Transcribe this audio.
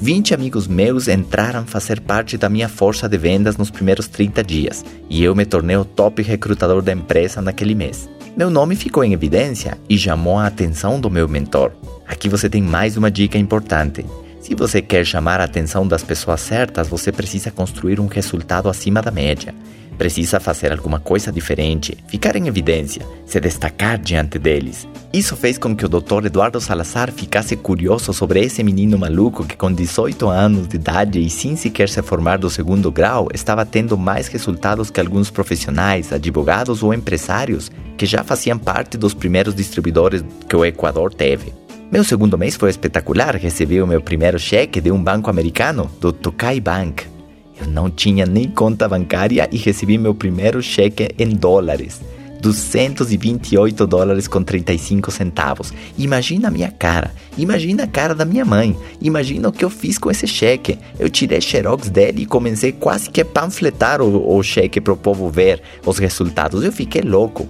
20 amigos meus entraram a fazer parte da minha força de vendas nos primeiros 30 dias e eu me tornei o top recrutador da empresa naquele mês. Meu nome ficou em evidência e chamou a atenção do meu mentor. Aqui você tem mais uma dica importante. Se você quer chamar a atenção das pessoas certas, você precisa construir um resultado acima da média. Precisa fazer alguma coisa diferente, ficar em evidência, se destacar diante deles. Isso fez com que o Dr. Eduardo Salazar ficasse curioso sobre esse menino maluco que, com 18 anos de idade e sem sequer se formar do segundo grau, estava tendo mais resultados que alguns profissionais, advogados ou empresários que já faziam parte dos primeiros distribuidores que o Equador teve. Meu segundo mês foi espetacular, recebi o meu primeiro cheque de um banco americano, do Tokai Bank. Eu não tinha nem conta bancária e recebi meu primeiro cheque em dólares. 228 dólares com 35 centavos. Imagina a minha cara, imagina a cara da minha mãe, imagina o que eu fiz com esse cheque. Eu tirei xerox dele e comecei quase que a panfletar o, o cheque para o povo ver os resultados. Eu fiquei louco.